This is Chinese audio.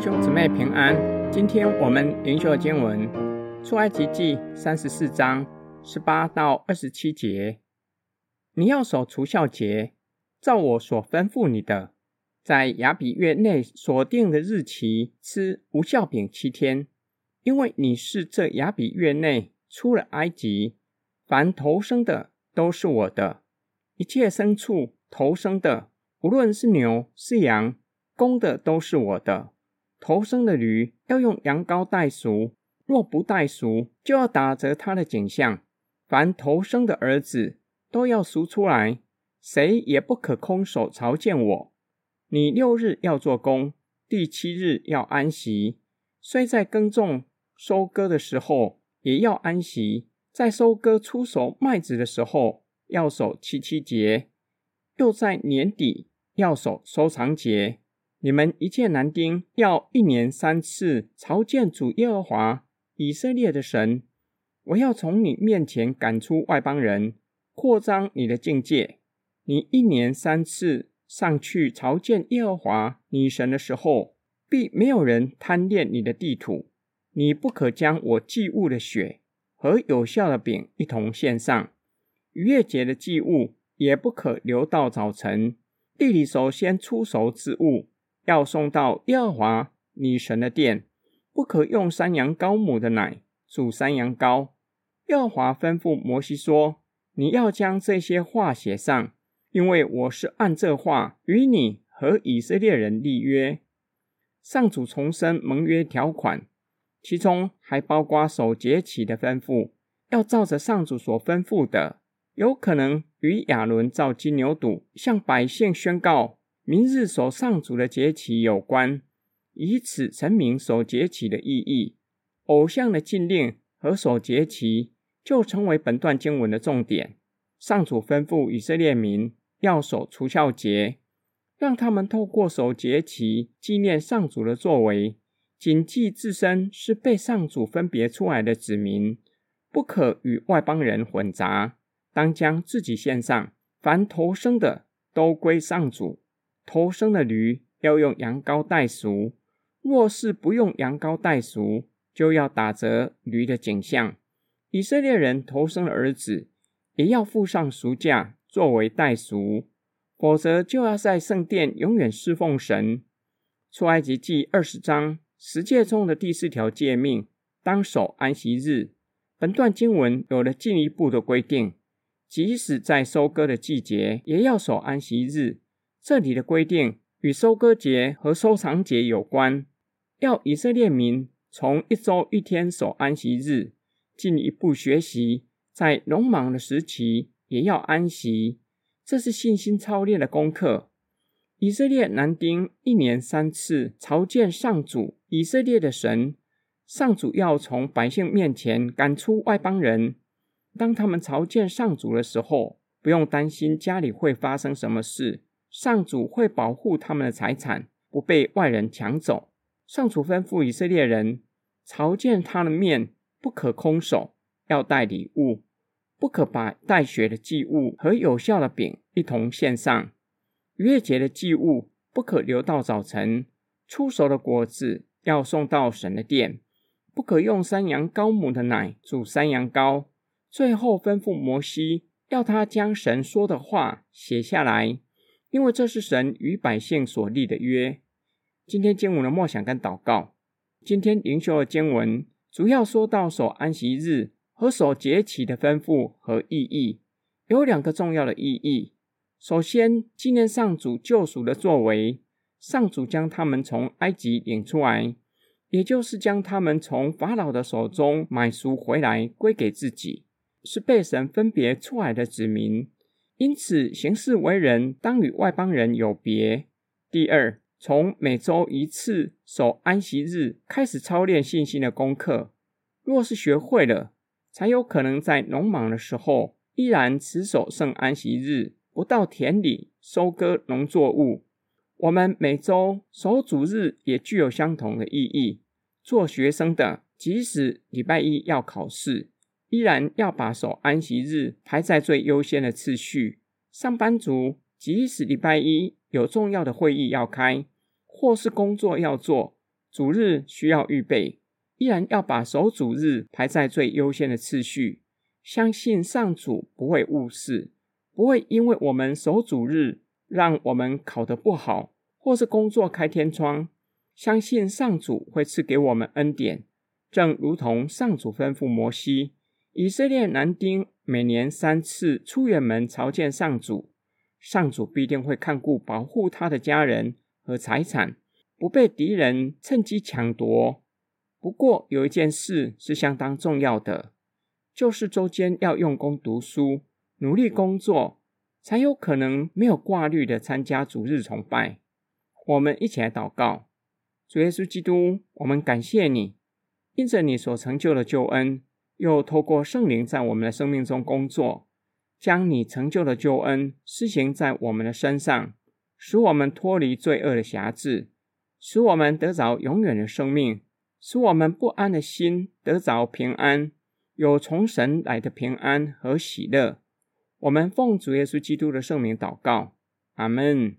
兄姊妹平安。今天我们灵修的经文出埃及记三十四章十八到二十七节。你要守除酵节，照我所吩咐你的，在亚比月内所定的日期吃无酵饼七天，因为你是这亚比月内出了埃及。凡头生的都是我的，一切牲畜头生的，无论是牛是羊。公的都是我的，头生的驴要用羊羔代赎，若不代赎，就要打折他的颈项。凡头生的儿子都要赎出来，谁也不可空手朝见我。你六日要做工，第七日要安息。虽在耕种收割的时候也要安息，在收割初熟麦子的时候要守七七节，又在年底要守收藏节。你们一切男丁要一年三次朝见主耶和华以色列的神。我要从你面前赶出外邦人，扩张你的境界。你一年三次上去朝见耶和华你神的时候，必没有人贪恋你的地土。你不可将我祭物的血和有效的饼一同献上，逾越节的祭物也不可留到早晨。地里首先出熟之物。要送到耶和华女神的殿，不可用山羊羔母的奶煮山羊羔。耶和华吩咐摩西说：“你要将这些话写上，因为我是按这话与你和以色列人立约。”上主重申盟约条款，其中还包括守节期的吩咐，要照着上主所吩咐的，有可能与亚伦造金牛犊，向百姓宣告。明日守上主的节期有关，以此陈明守节期的意义。偶像的禁令和守节期就成为本段经文的重点。上主吩咐以色列民要守除酵节，让他们透过守节期纪念上主的作为，谨记自身是被上主分别出来的子民，不可与外邦人混杂，当将自己献上，凡投生的都归上主。头生的驴要用羊羔代赎，若是不用羊羔代赎，就要打折驴的颈项。以色列人头生的儿子也要付上赎价作为代赎，否则就要在圣殿永远侍奉神。出埃及记二十章十诫中的第四条诫命，当守安息日。本段经文有了进一步的规定，即使在收割的季节，也要守安息日。这里的规定与收割节和收藏节有关，要以色列民从一周一天守安息日，进一步学习在农忙的时期也要安息，这是信心操练的功课。以色列男丁一年三次朝见上主以色列的神，上主要从百姓面前赶出外邦人。当他们朝见上主的时候，不用担心家里会发生什么事。上主会保护他们的财产，不被外人抢走。上主吩咐以色列人朝见他的面，不可空手，要带礼物，不可把带血的祭物和有效的饼一同献上。逾越节的祭物不可留到早晨。初熟的果子要送到神的殿，不可用山羊羔母的奶煮山羊羔。最后吩咐摩西，要他将神说的话写下来。因为这是神与百姓所立的约。今天经文的默想跟祷告，今天灵修的经文主要说到守安息日和守节期的吩咐和意义，有两个重要的意义。首先，纪念上主救赎的作为，上主将他们从埃及领出来，也就是将他们从法老的手中买赎回来，归给自己，是被神分别出来的子民。因此，行事为人当与外邦人有别。第二，从每周一次守安息日开始操练信心的功课。若是学会了，才有可能在农忙的时候依然持守圣安息日，不到田里收割农作物。我们每周守主日也具有相同的意义。做学生的，即使礼拜一要考试。依然要把守安息日排在最优先的次序。上班族即使礼拜一有重要的会议要开，或是工作要做，主日需要预备，依然要把守主日排在最优先的次序。相信上主不会误事，不会因为我们守主日，让我们考得不好，或是工作开天窗。相信上主会赐给我们恩典，正如同上主吩咐摩西，以色列男丁每年三次出远门朝见上主，上主必定会看顾保护他的家人和财产，不被敌人趁机抢夺。不过有一件事是相当重要的。就是周间要用功读书，努力工作，才有可能没有挂虑的参加主日崇拜。我们一起来祷告，主耶稣基督，我们感谢你，因着你所成就的救恩，又透过圣灵在我们的生命中工作，将你成就的救恩施行在我们的身上，使我们脱离罪恶的辖制，使我们得着永远的生命，使我们不安的心得着平安。有从神来的平安和喜乐，我们奉主耶稣基督的圣名祷告，阿门。